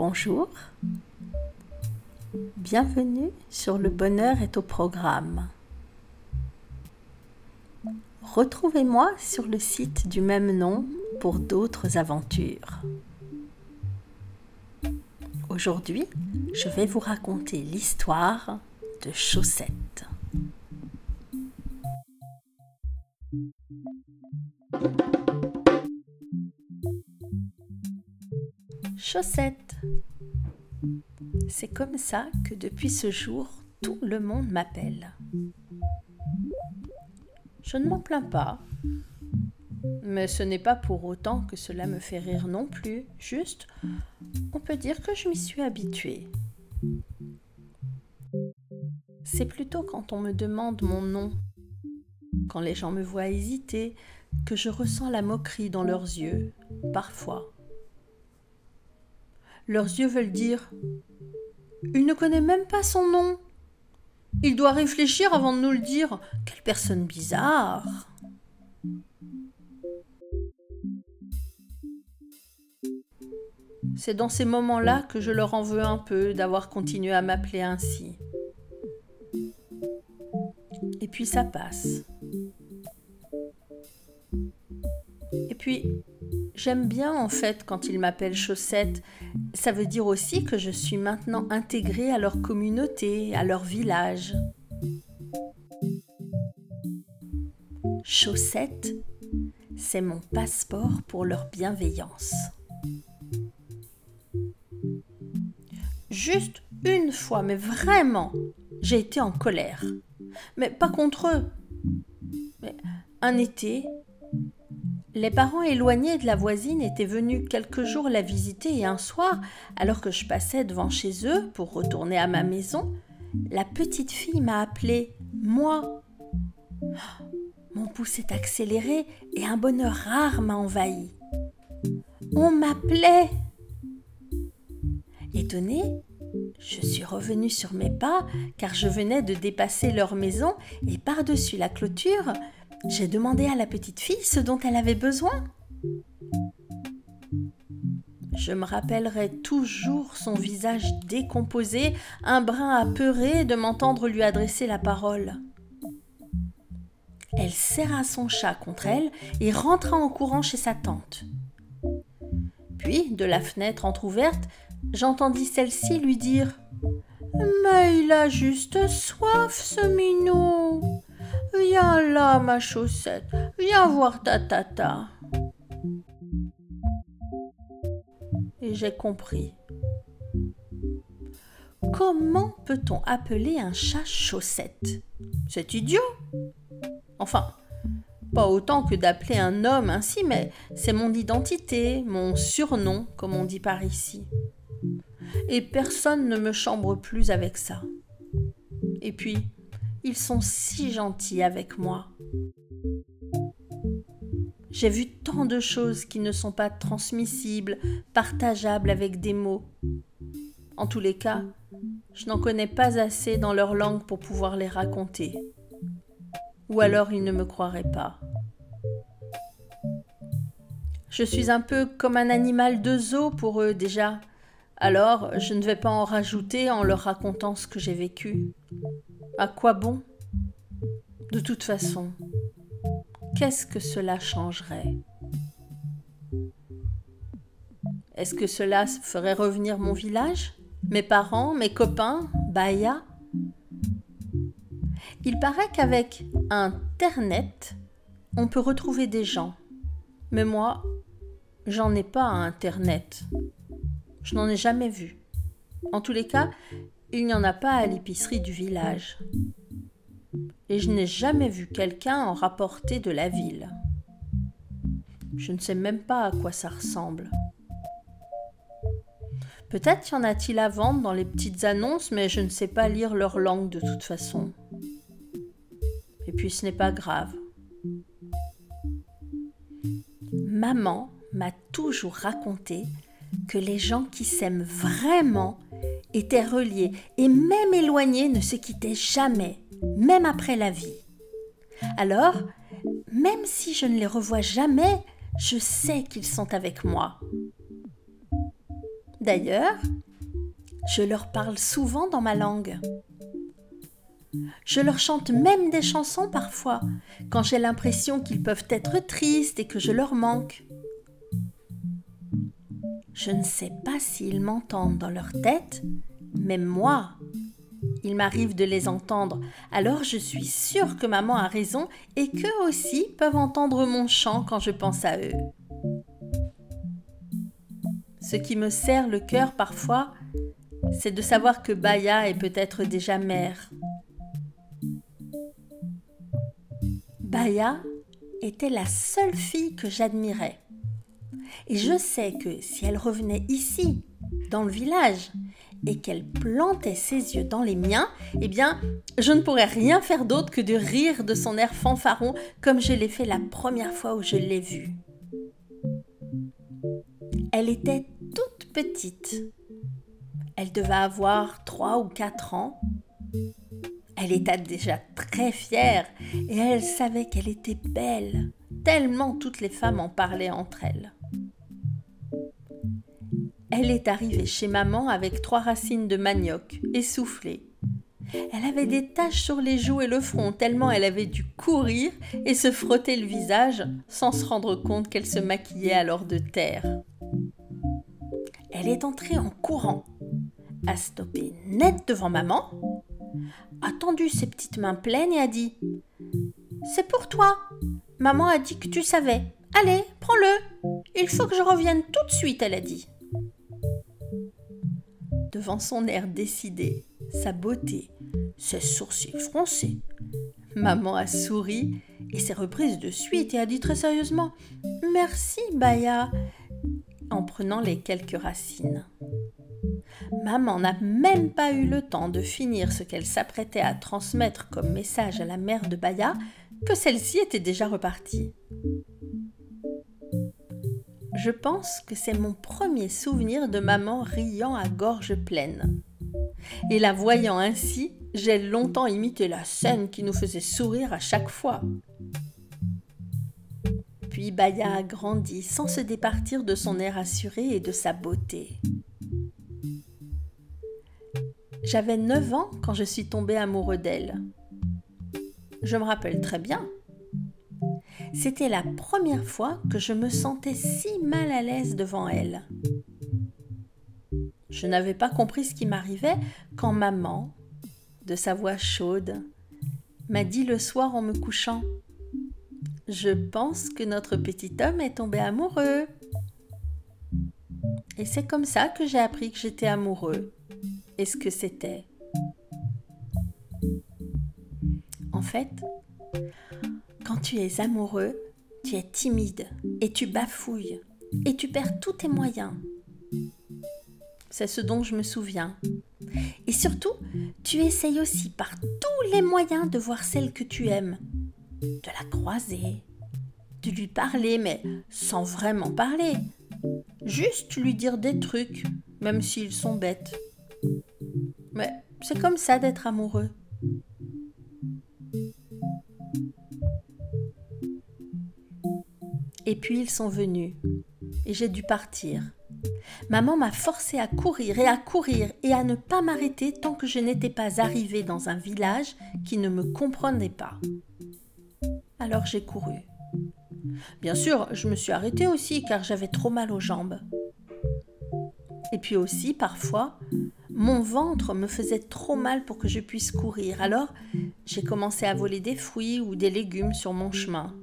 Bonjour, bienvenue sur Le Bonheur est au programme. Retrouvez-moi sur le site du même nom pour d'autres aventures. Aujourd'hui, je vais vous raconter l'histoire de Chaussette. Chaussette. C'est comme ça que depuis ce jour, tout le monde m'appelle. Je ne m'en plains pas, mais ce n'est pas pour autant que cela me fait rire non plus, juste, on peut dire que je m'y suis habituée. C'est plutôt quand on me demande mon nom, quand les gens me voient hésiter, que je ressens la moquerie dans leurs yeux, parfois. Leurs yeux veulent dire Il ne connaît même pas son nom. Il doit réfléchir avant de nous le dire. Quelle personne bizarre. C'est dans ces moments-là que je leur en veux un peu d'avoir continué à m'appeler ainsi. Et puis ça passe. Et puis, j'aime bien en fait quand ils m'appellent Chaussette. Ça veut dire aussi que je suis maintenant intégrée à leur communauté, à leur village. Chaussette, c'est mon passeport pour leur bienveillance. Juste une fois, mais vraiment, j'ai été en colère. Mais pas contre eux. Mais un été, les parents éloignés de la voisine étaient venus quelques jours la visiter et un soir, alors que je passais devant chez eux pour retourner à ma maison, la petite fille m'a appelé moi. Mon pouls s'est accéléré et un bonheur rare m'a envahi. On m'appelait. Étonnée, je suis revenue sur mes pas car je venais de dépasser leur maison et par-dessus la clôture, j'ai demandé à la petite fille ce dont elle avait besoin. Je me rappellerai toujours son visage décomposé, un brin apeuré de m'entendre lui adresser la parole. Elle serra son chat contre elle et rentra en courant chez sa tante. Puis, de la fenêtre entr'ouverte, j'entendis celle-ci lui dire Mais il a juste soif, ce minou. Viens là, ma chaussette, viens voir ta tata. Et j'ai compris. Comment peut-on appeler un chat chaussette? C'est idiot. Enfin, pas autant que d'appeler un homme ainsi, mais c'est mon identité, mon surnom, comme on dit par ici. Et personne ne me chambre plus avec ça. Et puis, ils sont si gentils avec moi. J'ai vu tant de choses qui ne sont pas transmissibles, partageables avec des mots. En tous les cas, je n'en connais pas assez dans leur langue pour pouvoir les raconter. Ou alors ils ne me croiraient pas. Je suis un peu comme un animal de zoo pour eux déjà. Alors je ne vais pas en rajouter en leur racontant ce que j'ai vécu. À quoi bon? De toute façon, qu'est-ce que cela changerait? Est-ce que cela ferait revenir mon village? Mes parents Mes copains Baya? Il paraît qu'avec Internet, on peut retrouver des gens. Mais moi, j'en ai pas Internet. Je n'en ai jamais vu. En tous les cas, il n'y en a pas à l'épicerie du village. Et je n'ai jamais vu quelqu'un en rapporter de la ville. Je ne sais même pas à quoi ça ressemble. Peut-être y en a-t-il à vendre dans les petites annonces, mais je ne sais pas lire leur langue de toute façon. Et puis ce n'est pas grave. Maman m'a toujours raconté que les gens qui s'aiment vraiment étaient reliés et même éloignés ne se quittaient jamais, même après la vie. Alors, même si je ne les revois jamais, je sais qu'ils sont avec moi. D'ailleurs, je leur parle souvent dans ma langue. Je leur chante même des chansons parfois, quand j'ai l'impression qu'ils peuvent être tristes et que je leur manque. Je ne sais pas s'ils m'entendent dans leur tête, mais moi, il m'arrive de les entendre, alors je suis sûre que maman a raison et qu'eux aussi peuvent entendre mon chant quand je pense à eux. Ce qui me serre le cœur parfois, c'est de savoir que Baya est peut-être déjà mère. Baya était la seule fille que j'admirais. Et je sais que si elle revenait ici, dans le village, et qu'elle plantait ses yeux dans les miens, eh bien, je ne pourrais rien faire d'autre que de rire de son air fanfaron comme je l'ai fait la première fois où je l'ai vue. Elle était toute petite. Elle devait avoir trois ou quatre ans. Elle était déjà très fière et elle savait qu'elle était belle, tellement toutes les femmes en parlaient entre elles. Elle est arrivée chez maman avec trois racines de manioc, essoufflées. Elle avait des taches sur les joues et le front tellement elle avait dû courir et se frotter le visage sans se rendre compte qu'elle se maquillait alors de terre. Elle est entrée en courant, a stoppé net devant maman, a tendu ses petites mains pleines et a dit C'est pour toi. Maman a dit que tu savais. Allez, prends-le. Il faut que je revienne tout de suite, elle a dit devant son air décidé, sa beauté, ses sourcils froncés. Maman a souri et s'est reprise de suite et a dit très sérieusement Merci, Baya, en prenant les quelques racines. Maman n'a même pas eu le temps de finir ce qu'elle s'apprêtait à transmettre comme message à la mère de Baya que celle-ci était déjà repartie. Je pense que c'est mon premier souvenir de maman riant à gorge pleine. Et la voyant ainsi, j'ai longtemps imité la scène qui nous faisait sourire à chaque fois. Puis Baya a grandi sans se départir de son air assuré et de sa beauté. J'avais 9 ans quand je suis tombée amoureux d'elle. Je me rappelle très bien c'était la première fois que je me sentais si mal à l'aise devant elle. Je n'avais pas compris ce qui m'arrivait quand maman, de sa voix chaude, m'a dit le soir en me couchant Je pense que notre petit homme est tombé amoureux. Et c'est comme ça que j'ai appris que j'étais amoureux et ce que c'était? En fait, quand tu es amoureux, tu es timide et tu bafouilles et tu perds tous tes moyens. C'est ce dont je me souviens. Et surtout, tu essayes aussi par tous les moyens de voir celle que tu aimes, de la croiser, de lui parler, mais sans vraiment parler. Juste lui dire des trucs, même s'ils sont bêtes. Mais c'est comme ça d'être amoureux. Et puis ils sont venus. Et j'ai dû partir. Maman m'a forcé à courir et à courir et à ne pas m'arrêter tant que je n'étais pas arrivée dans un village qui ne me comprenait pas. Alors j'ai couru. Bien sûr, je me suis arrêtée aussi car j'avais trop mal aux jambes. Et puis aussi, parfois, mon ventre me faisait trop mal pour que je puisse courir. Alors, j'ai commencé à voler des fruits ou des légumes sur mon chemin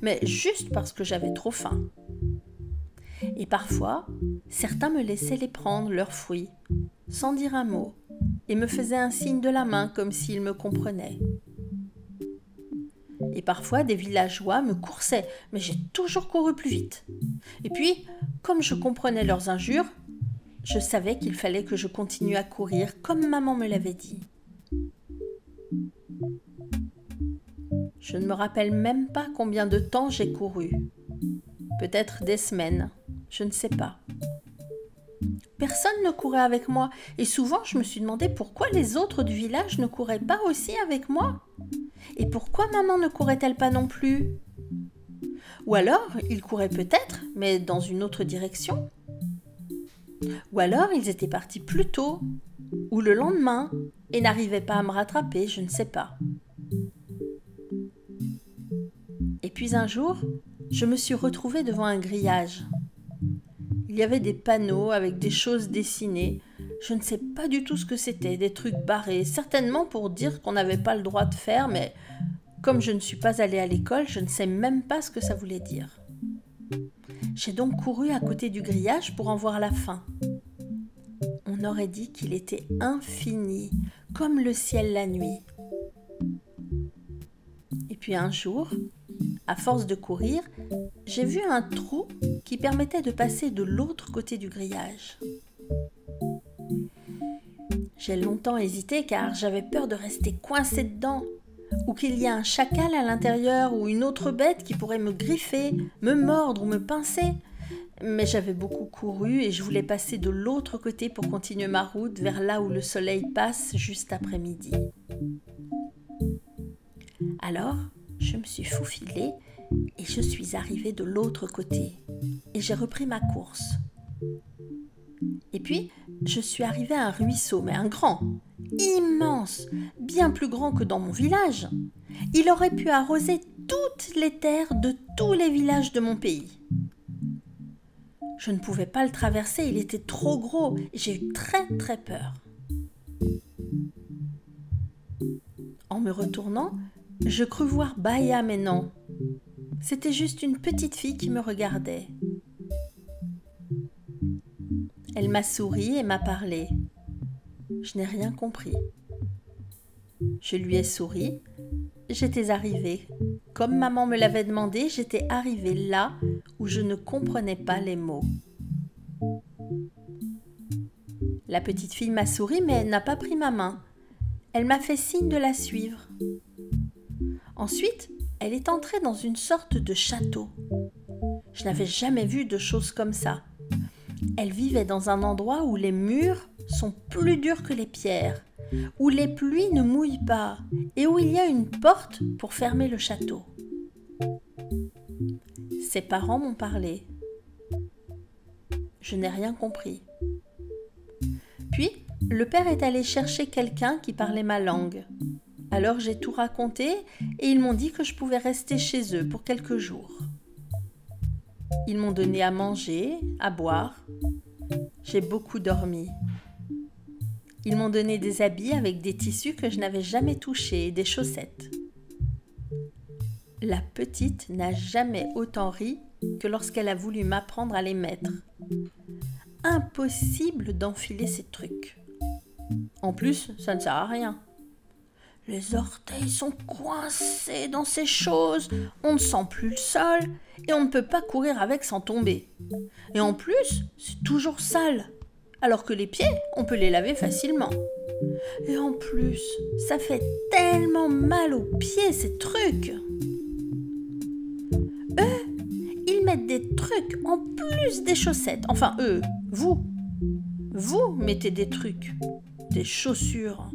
mais juste parce que j'avais trop faim. Et parfois, certains me laissaient les prendre, leurs fruits, sans dire un mot, et me faisaient un signe de la main comme s'ils me comprenaient. Et parfois, des villageois me coursaient, mais j'ai toujours couru plus vite. Et puis, comme je comprenais leurs injures, je savais qu'il fallait que je continue à courir comme maman me l'avait dit. Je ne me rappelle même pas combien de temps j'ai couru. Peut-être des semaines, je ne sais pas. Personne ne courait avec moi, et souvent je me suis demandé pourquoi les autres du village ne couraient pas aussi avec moi. Et pourquoi maman ne courait-elle pas non plus? Ou alors, ils couraient peut-être, mais dans une autre direction Ou alors ils étaient partis plus tôt, ou le lendemain, et n'arrivaient pas à me rattraper, je ne sais pas. Puis un jour, je me suis retrouvée devant un grillage. Il y avait des panneaux avec des choses dessinées. Je ne sais pas du tout ce que c'était, des trucs barrés, certainement pour dire qu'on n'avait pas le droit de faire, mais comme je ne suis pas allée à l'école, je ne sais même pas ce que ça voulait dire. J'ai donc couru à côté du grillage pour en voir la fin. On aurait dit qu'il était infini, comme le ciel la nuit. Et puis un jour, à force de courir, j'ai vu un trou qui permettait de passer de l'autre côté du grillage. J'ai longtemps hésité car j'avais peur de rester coincé dedans, ou qu'il y ait un chacal à l'intérieur ou une autre bête qui pourrait me griffer, me mordre ou me pincer. Mais j'avais beaucoup couru et je voulais passer de l'autre côté pour continuer ma route vers là où le soleil passe juste après midi. Alors, je me suis faufilée et je suis arrivée de l'autre côté et j'ai repris ma course. Et puis, je suis arrivée à un ruisseau, mais un grand, immense, bien plus grand que dans mon village. Il aurait pu arroser toutes les terres de tous les villages de mon pays. Je ne pouvais pas le traverser, il était trop gros j'ai eu très très peur. En me retournant, je crus voir Baya, mais non. C'était juste une petite fille qui me regardait. Elle m'a souri et m'a parlé. Je n'ai rien compris. Je lui ai souri. J'étais arrivée. Comme maman me l'avait demandé, j'étais arrivée là où je ne comprenais pas les mots. La petite fille m'a souri, mais elle n'a pas pris ma main. Elle m'a fait signe de la suivre. Ensuite, elle est entrée dans une sorte de château. Je n'avais jamais vu de choses comme ça. Elle vivait dans un endroit où les murs sont plus durs que les pierres, où les pluies ne mouillent pas et où il y a une porte pour fermer le château. Ses parents m'ont parlé. Je n'ai rien compris. Puis, le père est allé chercher quelqu'un qui parlait ma langue. Alors j'ai tout raconté et ils m'ont dit que je pouvais rester chez eux pour quelques jours. Ils m'ont donné à manger, à boire. J'ai beaucoup dormi. Ils m'ont donné des habits avec des tissus que je n'avais jamais touchés et des chaussettes. La petite n'a jamais autant ri que lorsqu'elle a voulu m'apprendre à les mettre. Impossible d'enfiler ces trucs. En plus, ça ne sert à rien. Les orteils sont coincés dans ces choses, on ne sent plus le sol et on ne peut pas courir avec sans tomber. Et en plus, c'est toujours sale, alors que les pieds, on peut les laver facilement. Et en plus, ça fait tellement mal aux pieds ces trucs. Eux, ils mettent des trucs en plus des chaussettes. Enfin, eux, vous. Vous mettez des trucs, des chaussures.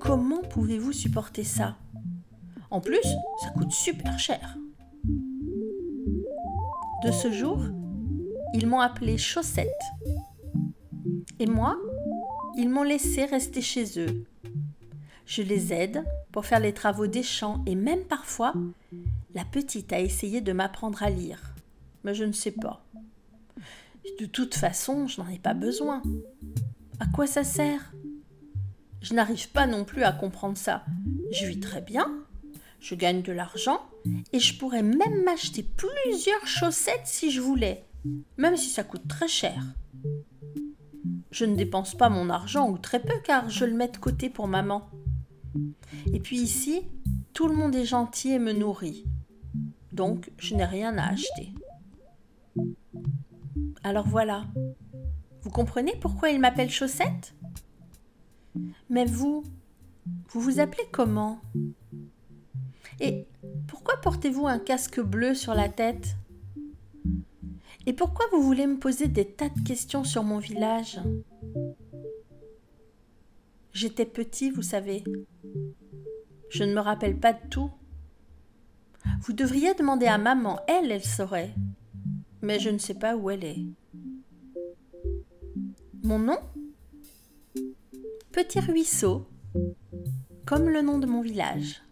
Comment pouvez-vous supporter ça? En plus, ça coûte super cher. De ce jour, ils m'ont appelé Chaussette. Et moi, ils m'ont laissé rester chez eux. Je les aide pour faire les travaux des champs et même parfois, la petite a essayé de m'apprendre à lire. Mais je ne sais pas. De toute façon, je n'en ai pas besoin. À quoi ça sert? Je n'arrive pas non plus à comprendre ça. Je vis très bien, je gagne de l'argent et je pourrais même m'acheter plusieurs chaussettes si je voulais, même si ça coûte très cher. Je ne dépense pas mon argent ou très peu car je le mets de côté pour maman. Et puis ici, tout le monde est gentil et me nourrit. Donc, je n'ai rien à acheter. Alors voilà. Vous comprenez pourquoi il m'appelle Chaussette? Mais vous, vous vous appelez comment? Et pourquoi portez-vous un casque bleu sur la tête? Et pourquoi vous voulez me poser des tas de questions sur mon village? J'étais petit, vous savez. Je ne me rappelle pas de tout. Vous devriez demander à maman, elle, elle saurait. Mais je ne sais pas où elle est. Mon nom? Petit ruisseau, comme le nom de mon village.